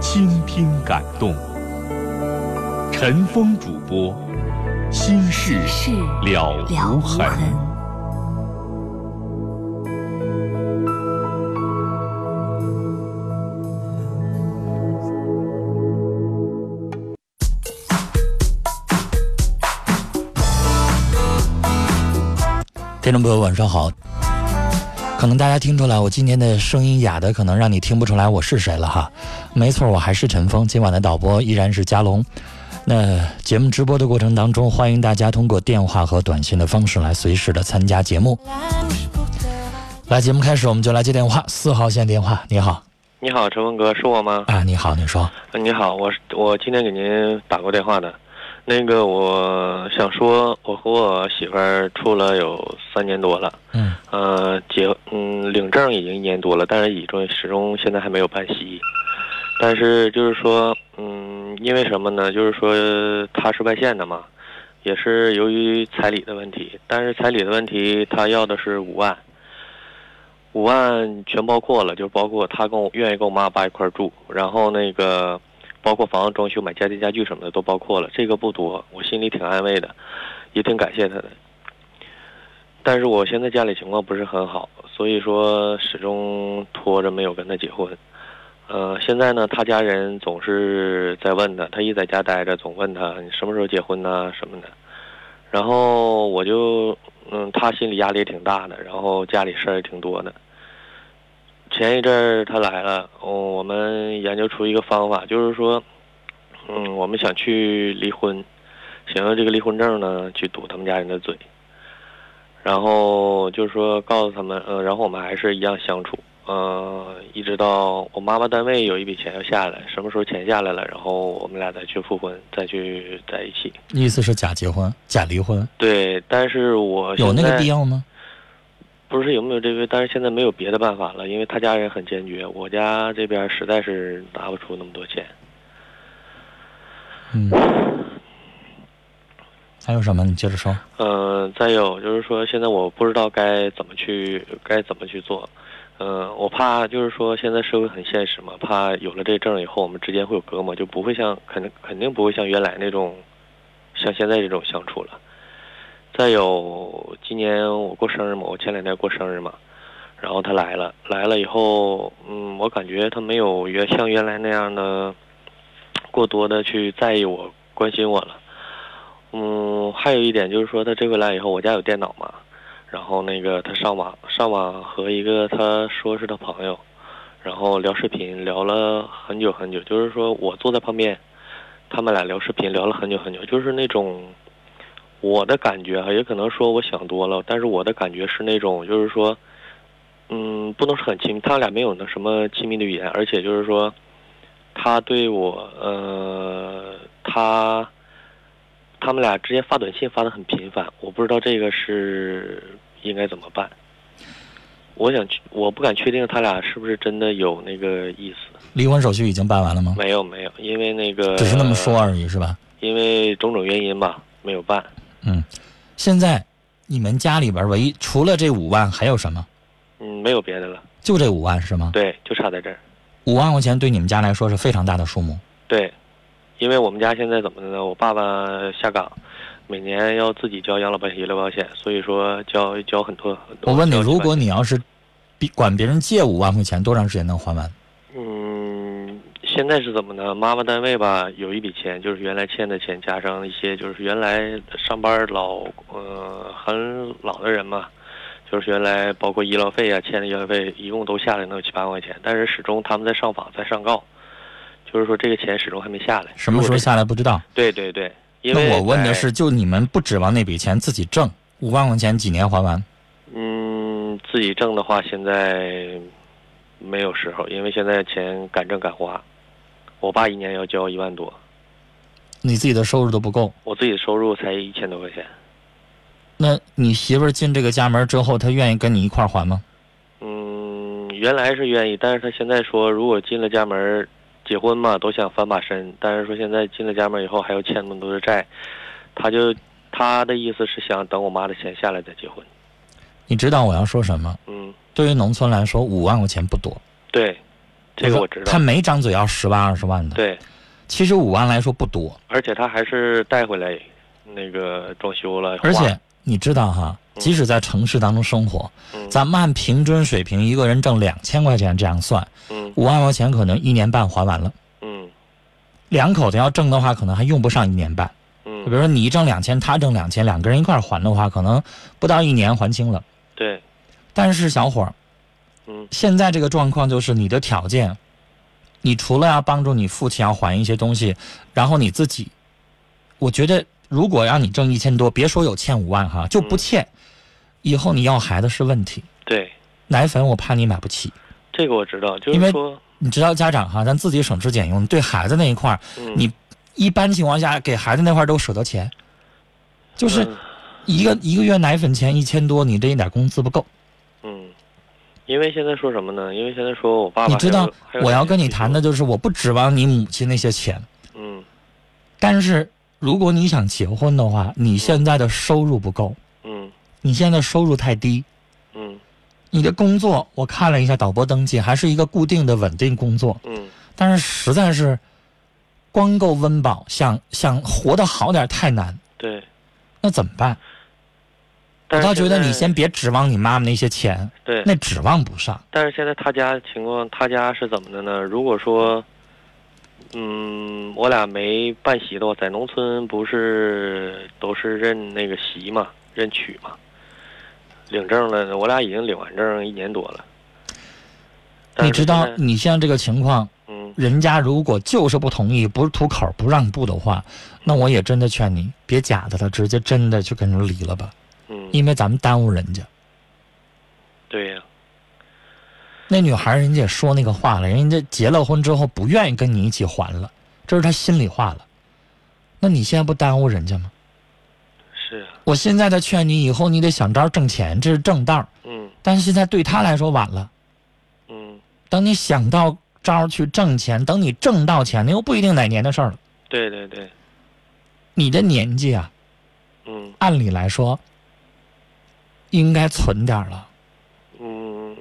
倾听感动，陈峰主播，心事了无痕。听众朋友，晚上好。可能大家听出来，我今天的声音哑的，可能让你听不出来我是谁了哈。没错，我还是陈峰。今晚的导播依然是佳龙。那节目直播的过程当中，欢迎大家通过电话和短信的方式来随时的参加节目。来，节目开始，我们就来接电话。四号线电话，你好。你好，陈峰哥，是我吗？啊，你好，你说。你好，我我今天给您打过电话的。那个，我想说，我和我媳妇儿处了有三年多了，嗯，呃，结，嗯，领证已经一年多了，但是已终始终现在还没有办喜。但是就是说，嗯，因为什么呢？就是说他是外县的嘛，也是由于彩礼的问题。但是彩礼的问题，他要的是五万，五万全包括了，就包括他跟我愿意跟我妈爸一块住，然后那个。包括房子装修、买家电家具什么的都包括了，这个不多，我心里挺安慰的，也挺感谢他的。但是我现在家里情况不是很好，所以说始终拖着没有跟他结婚。呃，现在呢，他家人总是在问他，他一在家待着，总问他你什么时候结婚呢什么的。然后我就，嗯，他心里压力也挺大的，然后家里事儿也挺多的。前一阵儿他来了，哦，我们研究出一个方法，就是说，嗯，我们想去离婚，想用这个离婚证呢去堵他们家人的嘴，然后就是说告诉他们，嗯，然后我们还是一样相处，嗯，一直到我妈妈单位有一笔钱要下来，什么时候钱下来了，然后我们俩再去复婚，再去在一起。意思是假结婚，假离婚？对，但是我有那个必要吗？不是有没有这个，但是现在没有别的办法了，因为他家人很坚决，我家这边实在是拿不出那么多钱。嗯，还有什么？你接着说。嗯，再有就是说，现在我不知道该怎么去，该怎么去做。嗯，我怕就是说，现在社会很现实嘛，怕有了这证以后，我们之间会有隔膜，就不会像肯定肯定不会像原来那种，像现在这种相处了。再有，今年我过生日嘛，我前两天过生日嘛，然后他来了，来了以后，嗯，我感觉他没有原像原来那样的过多的去在意我、关心我了。嗯，还有一点就是说，他这回来以后，我家有电脑嘛，然后那个他上网，上网和一个他说是他朋友，然后聊视频，聊了很久很久，就是说我坐在旁边，他们俩聊视频聊了很久很久，就是那种。我的感觉哈，也可能说我想多了，但是我的感觉是那种，就是说，嗯，不能说很亲密，他俩没有那什么亲密的语言，而且就是说，他对我，呃，他，他们俩之间发短信发的很频繁，我不知道这个是应该怎么办。我想去，我不敢确定他俩是不是真的有那个意思。离婚手续已经办完了吗？没有，没有，因为那个只是那么说而已，是吧？因为种种原因吧，没有办。嗯，现在你们家里边唯一除了这五万还有什么？嗯，没有别的了，就这五万是吗？对，就差在这儿。五万块钱对你们家来说是非常大的数目。对，因为我们家现在怎么的呢？我爸爸下岗。每年要自己交养老保险、医疗保险，所以说交交很多很多。我问你，如果你要是，管别人借五万块钱，多长时间能还完？嗯，现在是怎么呢？妈妈单位吧，有一笔钱，就是原来欠的钱，加上一些就是原来上班老呃很老的人嘛，就是原来包括医疗费啊欠的医疗费，一共都下来能有七八万块钱，但是始终他们在上访在上告，就是说这个钱始终还没下来。什么时候下来不知道？对对对。那我问的是，就你们不指望那笔钱自己挣五万块钱几年还完？嗯，自己挣的话，现在没有时候，因为现在钱敢挣敢花。我爸一年要交一万多，你自己的收入都不够。我自己的收入才一千多块钱。那你媳妇儿进这个家门之后，她愿意跟你一块儿还吗？嗯，原来是愿意，但是她现在说，如果进了家门。结婚嘛，都想翻把身，但是说现在进了家门以后还要欠那么多的债，她就她的意思是想等我妈的钱下来再结婚。你知道我要说什么？嗯。对于农村来说，五万块钱不多。对，这个我知道。他没张嘴要十万二十万的。对。其实五万来说不多。而且他还是带回来那个装修了。而且你知道哈，即使在城市当中生活，咱们按平均水平，一个人挣两千块钱这样算。五万块钱可能一年半还完了。嗯，两口子要挣的话，可能还用不上一年半。嗯，比如说你挣两千，他挣两千，两个人一块还的话，可能不到一年还清了。对。但是小伙儿，嗯，现在这个状况就是你的条件，你除了要帮助你父亲要还一些东西，然后你自己，我觉得如果让你挣一千多，别说有欠五万哈，就不欠，以后你要孩子是问题。对。奶粉我怕你买不起。这个我知道，就是说，你知道家长哈，咱自己省吃俭用，对孩子那一块儿，你一般情况下给孩子那块儿都舍得钱，就是一个一个月奶粉钱一千多，你这一点工资不够。嗯，因为现在说什么呢？因为现在说我爸爸，你知道我要跟你谈的就是，我不指望你母亲那些钱。嗯。但是如果你想结婚的话，你现在的收入不够。嗯。你现在收入太低。嗯。你的工作我看了一下导播登记，还是一个固定的稳定工作。嗯。但是实在是，光够温饱，想想活得好点太难。对。那怎么办？我倒觉得你先别指望你妈妈那些钱。对。那指望不上。但是现在他家情况，他家是怎么的呢？如果说，嗯，我俩没办席的话，在农村不是都是认那个席嘛，认娶嘛。领证了，我俩已经领完证一年多了。你知道，你像这个情况，嗯，人家如果就是不同意，不是吐口不让步的话，那我也真的劝你别假的了，直接真的就跟人离了吧。嗯，因为咱们耽误人家。对呀。那女孩人家也说那个话了，人家结了婚之后不愿意跟你一起还了，这是她心里话了。那你现在不耽误人家吗？是啊，我现在在劝你，以后你得想招挣钱，这是正道。嗯。但是现在对他来说晚了。嗯。等你想到招去挣钱，等你挣到钱，那又不一定哪年的事儿了。对对对。你的年纪啊。嗯。按理来说，应该存点了。嗯。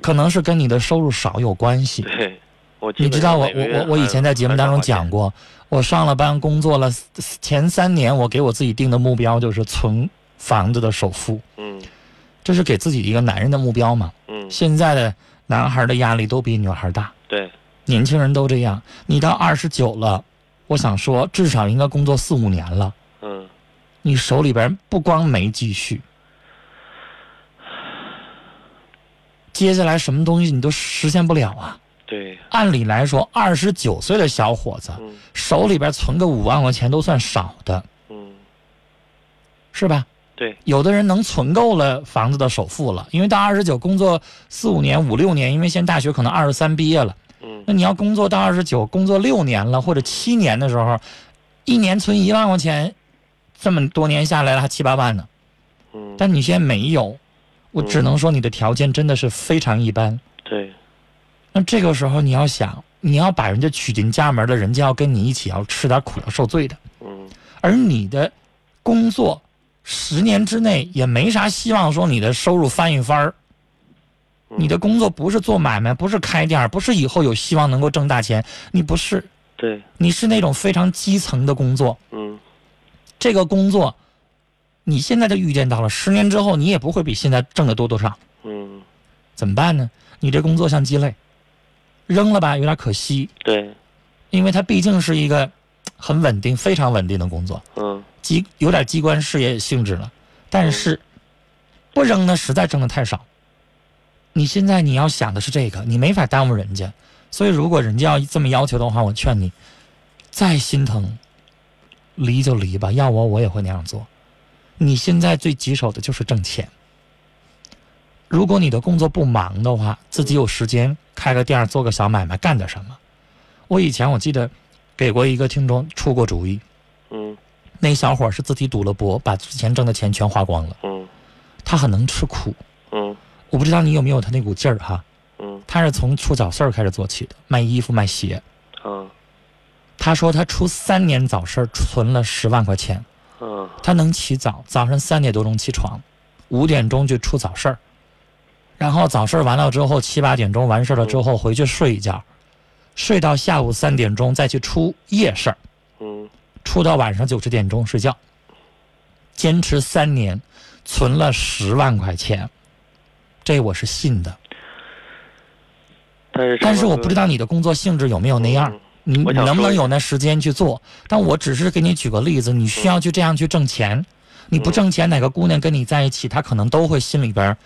可能是跟你的收入少有关系。对。我你知道我我我我以前在节目当中讲过。我上了班，工作了前三年，我给我自己定的目标就是存房子的首付。嗯，这是给自己一个男人的目标嘛。嗯，现在的男孩的压力都比女孩大。对，年轻人都这样。你到二十九了，我想说，至少应该工作四五年了。嗯，你手里边不光没积蓄，接下来什么东西你都实现不了啊。对，按理来说，二十九岁的小伙子手里边存个五万块钱都算少的，嗯，是吧？对，有的人能存够了房子的首付了，因为到二十九工作四五年、五六年，因为现在大学可能二十三毕业了，嗯。那你要工作到二十九，工作六年了或者七年的时候，一年存一万块钱，这么多年下来了还七八万呢。嗯，但你现在没有，我只能说你的条件真的是非常一般。对，那这个时候你要想，你要把人家娶进家门了，人家要跟你一起要吃点苦要受罪的，嗯而你的工作十年之内也没啥希望说你的收入翻一番你的工作不是做买卖，不是开店儿，不是以后有希望能够挣大钱，你不是，对，你是那种非常基层的工作。嗯这个工作，你现在就预见到了，十年之后你也不会比现在挣的多多少。嗯，怎么办呢？你这工作像鸡肋，扔了吧，有点可惜，对，因为它毕竟是一个很稳定、非常稳定的工作，嗯机有点机关事业性质了。但是不扔呢，实在挣的太少。你现在你要想的是这个，你没法耽误人家。所以如果人家要这么要求的话，我劝你，再心疼，离就离吧。要我我也会那样做。你现在最棘手的就是挣钱。如果你的工作不忙的话，自己有时间开个店儿做个小买卖，干点什么。我以前我记得给过一个听众出过主意，嗯那小伙儿是自己赌了博，把之前挣的钱全花光了。嗯他很能吃苦，嗯我不知道你有没有他那股劲儿哈。嗯他是从出早市儿开始做起的，卖衣服卖鞋。嗯他说他出三年早市儿存了十万块钱，嗯。他能起早，早上三点多钟起床，五点钟就出早市儿，然后早市儿完了之后七八点钟完事儿了之后回去睡一觉，睡到下午三点钟再去出夜市儿，嗯。出到晚上九十点钟睡觉，坚持三年，存了十万块钱，这我是信的。但是但是我不知道你的工作性质有没有那样，嗯你你能不能有那时间去做？但我只是给你举个例子，你需要去这样去挣钱，你不嗯挣钱，哪个姑娘跟你在一起，她可能都会心里边，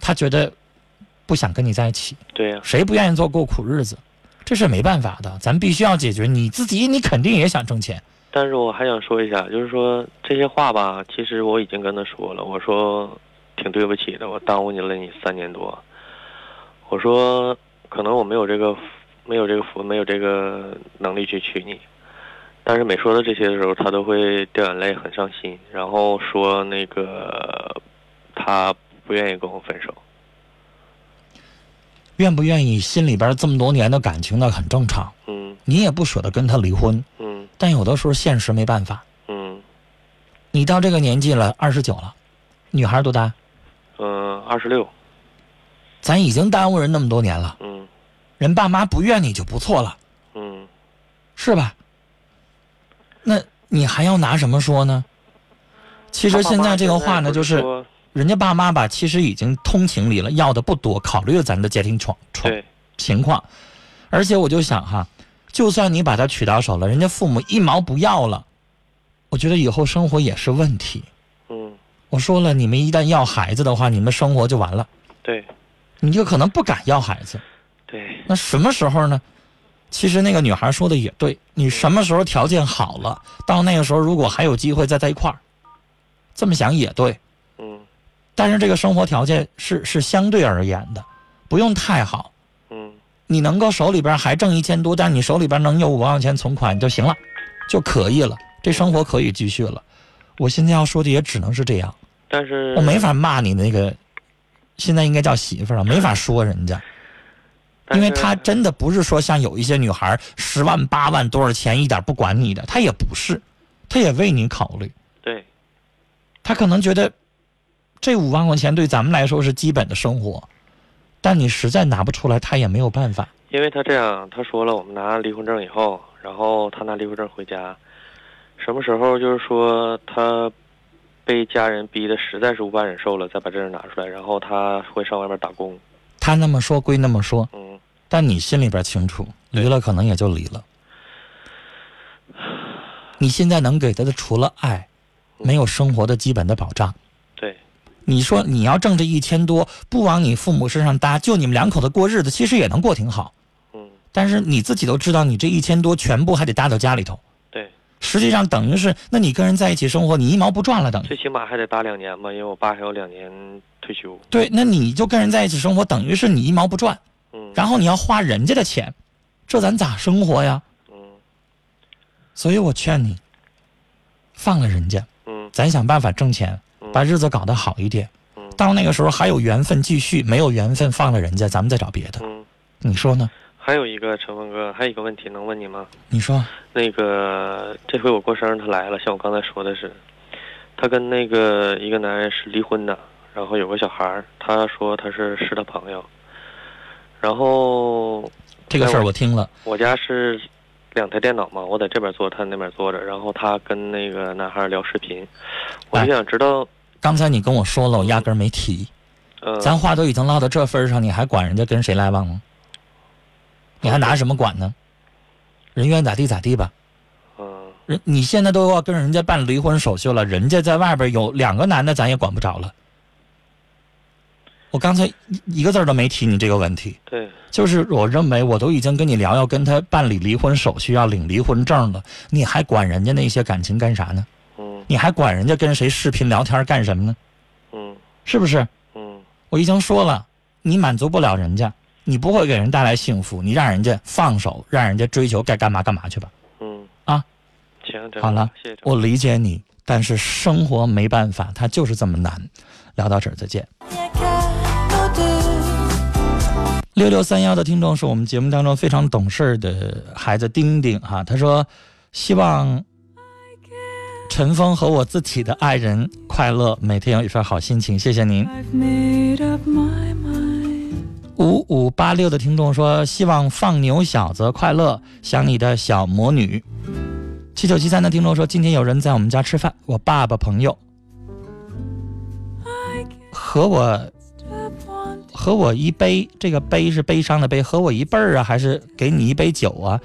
她觉得不想跟你在一起。对呀，谁不愿意做过苦日子？这是没办法的，咱必须要解决。你自己，你肯定也想挣钱。但是我还想说一下，就是说这些话吧，其实我已经跟他说了，我说挺对不起的，我耽误你了你三年多。我说可能我没有这个没有这个福，没有这个能力去娶你。但是每说到这些的时候，他都会掉眼泪，很伤心，然后说那个他不愿意跟我分手。愿不愿意，心里边这么多年的感情呢，很正常。嗯你也不舍得跟他离婚，嗯但有的时候现实没办法。嗯你到这个年纪了，二十九了，女孩多大？嗯，二十六。咱已经耽误人那么多年了，嗯人爸妈不怨你就不错了，嗯是吧？那你还要拿什么说呢？其实现在这个话呢，就是人家爸妈吧，其实已经通情理了，要的不多，考虑了咱的家庭状状，情况，而且我就想哈，就算你把他娶到手了，人家父母一毛不要了，我觉得以后生活也是问题。嗯我说了，你们一旦要孩子的话，你们生活就完了，对你就可能不敢要孩子。对，那什么时候呢？其实那个女孩说的也对，你什么时候条件好了，到那个时候如果还有机会再在一块儿，这么想也对。嗯但是这个生活条件是是相对而言的，不用太好。嗯你能够手里边还挣一千多，但你手里边能有五万块钱存款就行了，就可以了，这生活可以继续了。我现在要说的也只能是这样，但是我没法骂你那个，现在应该叫媳妇儿了，没法说人家，因为但是她真的不是说像有一些女孩十万八万多少钱一点不管你的，他也不是，他也为你考虑，对他可能觉得这五万块钱对咱们来说是基本的生活，但你实在拿不出来，他也没有办法。因为他这样，他说了，我们拿离婚证以后，然后他拿离婚证回家，什么时候就是说他被家人逼的实在是无法忍受了，再把这人拿出来，然后他会上外面打工。他那么说归那么说，嗯，但你心里边清楚，离了可能也就离了。你现在能给他的除了爱，没有生活的基本的保障。对你说你要挣这一千多，不往你父母身上搭，就你们两口子过日子，其实也能过挺好。嗯但是你自己都知道，你这一千多全部还得搭到家里头，对实际上等于是，那你跟人在一起生活，你一毛不赚了，等于最起码还得搭两年吧，因为我爸还有两年退休。对，那你就跟人在一起生活，等于是你一毛不赚，嗯，然后你要花人家的钱，这咱咋生活呀？嗯所以我劝你，放了人家，嗯咱想办法挣钱，嗯把日子搞得好一点。嗯到那个时候还有缘分继续，没有缘分放了人家，咱们再找别的。嗯，你说呢？还有一个陈峰哥，还有一个问题能问你吗？你说，那个这回我过生日他来了，像我刚才说的是，他跟那个一个男人是离婚的，然后有个小孩儿，他说他是是他朋友，然后这个事儿我听了，我家是两台电脑嘛，我在这边坐，他那边坐着，然后他跟那个男孩聊视频，我就想知道，刚才你跟我说了，我压根儿没提。呃，咱话都已经唠到这份儿上，你还管人家跟谁来往吗？你还拿什么管呢？人愿意咋地咋地吧。嗯人你现在都要跟人家办离婚手续了，人家在外边有两个男的，咱也管不着了。我刚才一一个字儿都没提你这个问题，对，就是我认为我都已经跟你聊要跟他办理离婚手续，要领离婚证了，你还管人家那些感情干啥呢？嗯你还管人家跟谁视频聊天干什么呢？嗯是不是？嗯我已经说了，你满足不了人家，你不会给人带来幸福，你让人家放手，让人家追求该干嘛干嘛去吧。嗯啊，行，好了谢谢我理解你，但是生活没办法，它就是这么难。聊到这儿，再见。六六三幺的听众是我们节目当中非常懂事儿的孩子丁丁哈，他说希望陈峰和我自己的爱人快乐，每天有一份好心情，谢谢您。五五八六的听众说：“希望放牛小子快乐，想你的小魔女。”七九七三的听众说：“今天有人在我们家吃饭，我爸爸朋友和我和我一杯，这个杯是悲伤的悲，和我一辈儿啊，还是给你一杯酒啊？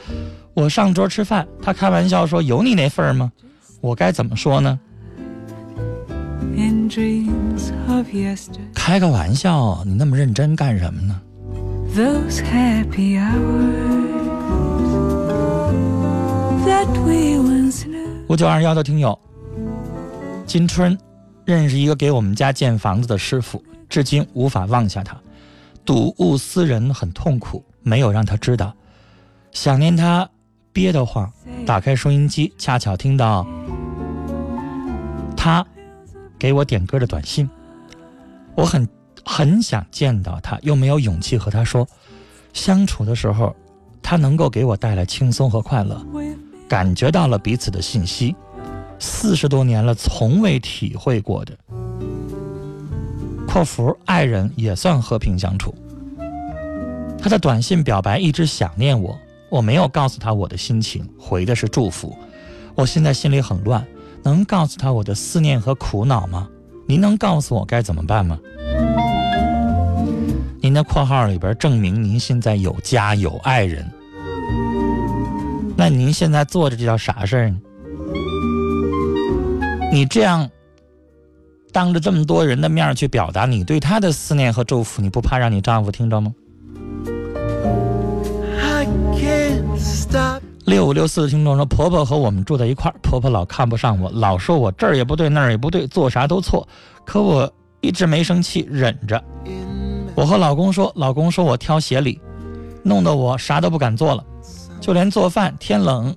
我上桌吃饭，他开玩笑说：有你那份儿吗？我该怎么说呢.开个玩笑，你那么认真干什么呢？Those happy hours that we once 五九二幺的听友，金春认识一个给我们家建房子的师傅，至今无法忘下他。睹物思人很痛苦，没有让他知道。想念他，憋得慌。打开收音机，恰巧听到他给我点歌的短信。我很很想见到他，又没有勇气和他说。相处的时候，他能够给我带来轻松和快乐。感觉到了彼此的信息，四十多年了，从未体会过的。括弧爱人也算和平相处。他的短信表白一直想念我，我没有告诉他我的心情，回的是祝福。我现在心里很乱，能告诉他我的思念和苦恼吗？您能告诉我该怎么办吗？您的括号里边证明您现在有家有爱人。那您现在做的这叫啥事儿？你这样当着这么多人的面儿去表达你对他的思念和祝福，你不怕让你丈夫听着吗.六五六四的听众说，婆婆和我们住在一块儿，婆婆老看不上我，老说我这儿也不对那儿也不对，做啥都错，可我一直没生气，忍着。我和老公说，老公说我挑鞋里，弄得我啥都不敢做了，就连做饭天冷，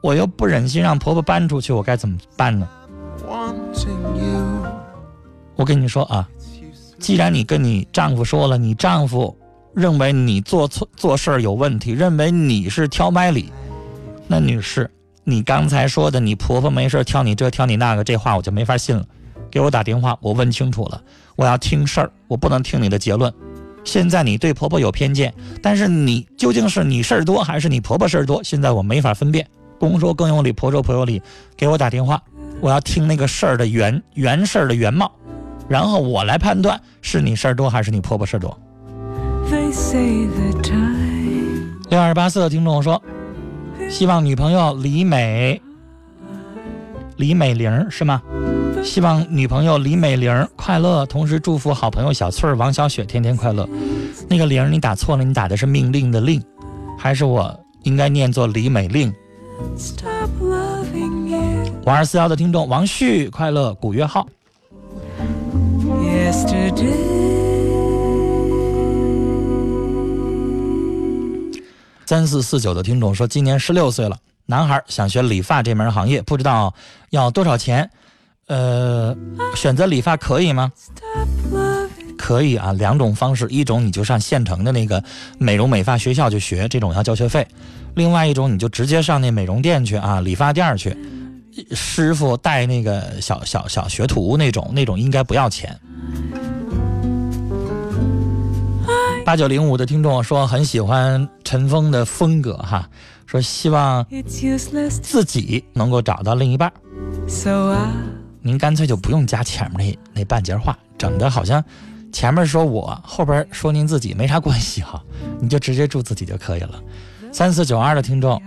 我又不忍心让婆婆搬出去，我该怎么办呢？我跟你说啊，既然你跟你丈夫说了，你丈夫认为你做错做事儿有问题，认为你是挑歪理，那女士，你刚才说的你婆婆没事挑你这挑你那个，这话我就没法信了。给我打电话，我问清楚了，我要听事儿，我不能听你的结论。现在你对婆婆有偏见，但是你究竟是你事儿多还是你婆婆事儿多？现在我没法分辨。公说公有理，婆说婆有理。给我打电话，我要听那个事儿的原原事儿的原貌，然后我来判断是你事儿多还是你婆婆事儿多。They say the time 六二八四的听众说，希望女朋友李美，李美玲是吗？希望女朋友李美玲快乐，同时祝福好朋友小翠儿、王小雪天天快乐。那个玲儿你打错了，你打的是命令的令，还是我应该念作李美令？stop loving 五二四幺的听众王旭，快乐古月号。Yesterday, 三四四九的听众说，今年十六岁了，男孩想学理发这门行业，不知道要多少钱。呃，选择理发可以吗？可以啊，两种方式，一种你就上县城的那个美容美发学校去学，这种要交学费；另外一种你就直接上那美容店去啊，理发店去，师傅带那个小小小学徒那种，那种应该不要钱。八九零五的听众说很喜欢陈峰的风格哈，说希望自己能够找到另一半。so 您干脆就不用加前面那那半截话，整的好像前面说我，后边说您自己没啥关系哈，你就直接祝自己就可以了。三四九二的听众，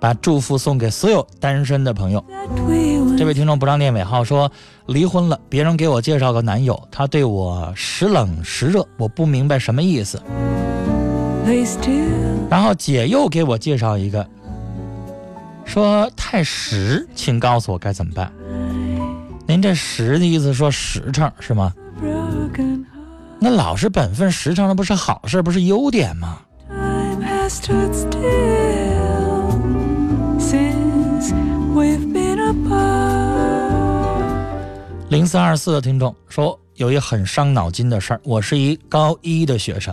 把祝福送给所有单身的朋友。这位听众不让念尾号说离婚了，别人给我介绍个男友，他对我时冷时热，我不明白什么意思。然后姐又给我介绍一个，说太实，请告诉我该怎么办。您这实的意思说实诚是吗？那老实本分实诚，那不是好事，不是优点吗？零三二四的听众说，有一很伤脑筋的事儿。我是一高一的学生，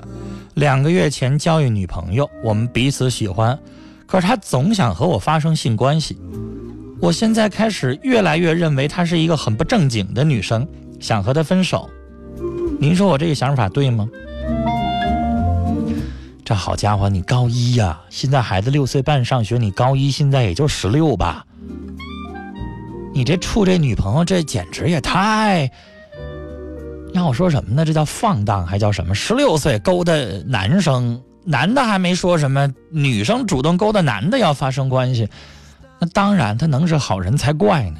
两个月前交一女朋友，我们彼此喜欢，可是她总想和我发生性关系。我现在开始越来越认为她是一个很不正经的女生，想和她分手。您说我这个想法对吗？这好家伙，你高一呀、现在孩子六岁半上学，你高一现在也就十六吧。你这处这女朋友，这简直也太……让我说什么呢？这叫放荡，还叫什么？十六岁勾搭男生，男的还没说什么，女生主动勾搭男的要发生关系，那当然他能是好人才怪呢。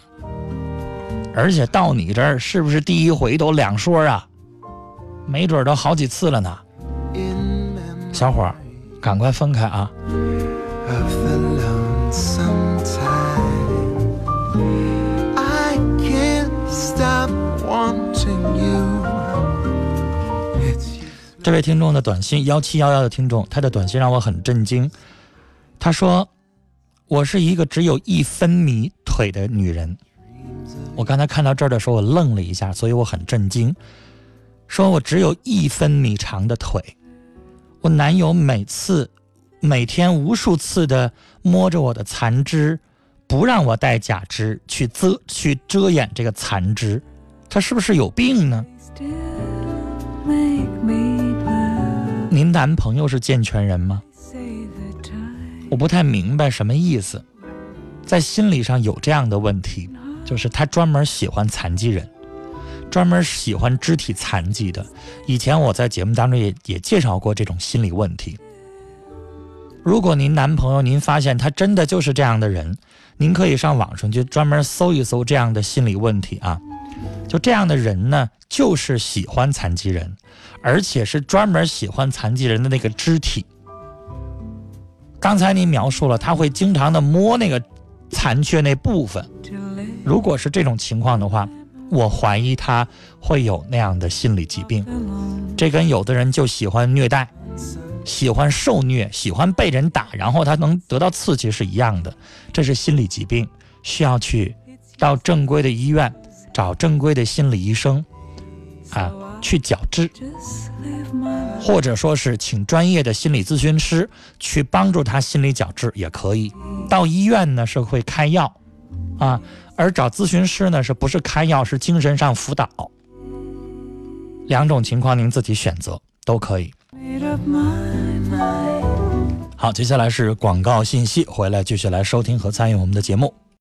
而且到你这儿是不是第一回都两说啊？没准儿都好几次了呢。小伙儿，赶快分开啊！这位听众的短信幺七幺幺的听众，他的短信让我很震惊。他说：“我是一个只有一分米腿的女人。”我刚才看到这儿的时候，我愣了一下，所以我很震惊。说我只有一分米长的腿，我男友每次、每天无数次的摸着我的残肢，不让我戴假肢，去遮去遮掩这个残肢，他是不是有病呢？您男朋友是健全人吗？我不太明白什么意思，在心理上有这样的问题，就是他专门喜欢残疾人，专门喜欢肢体残疾的。以前我在节目当中也也介绍过这种心理问题。如果您男朋友您发现他真的就是这样的人，您可以上网上去专门搜一搜这样的心理问题啊。就这样的人呢，就是喜欢残疾人，而且是专门喜欢残疾人的那个肢体。刚才你描述了，他会经常的摸那个残缺那部分。如果是这种情况的话，我怀疑他会有那样的心理疾病。这跟有的人就喜欢虐待，喜欢受虐，喜欢被人打，然后他能得到刺激是一样的。这是心理疾病，需要去到正规的医院找正规的心理医生啊去矫治。或者说是请专业的心理咨询师去帮助他心理矫治也可以。到医院呢是会开药，啊，而找咨询师呢是不是开药是精神上辅导，两种情况您自己选择都可以。好，接下来是广告信息，回来继续来收听和参与我们的节目。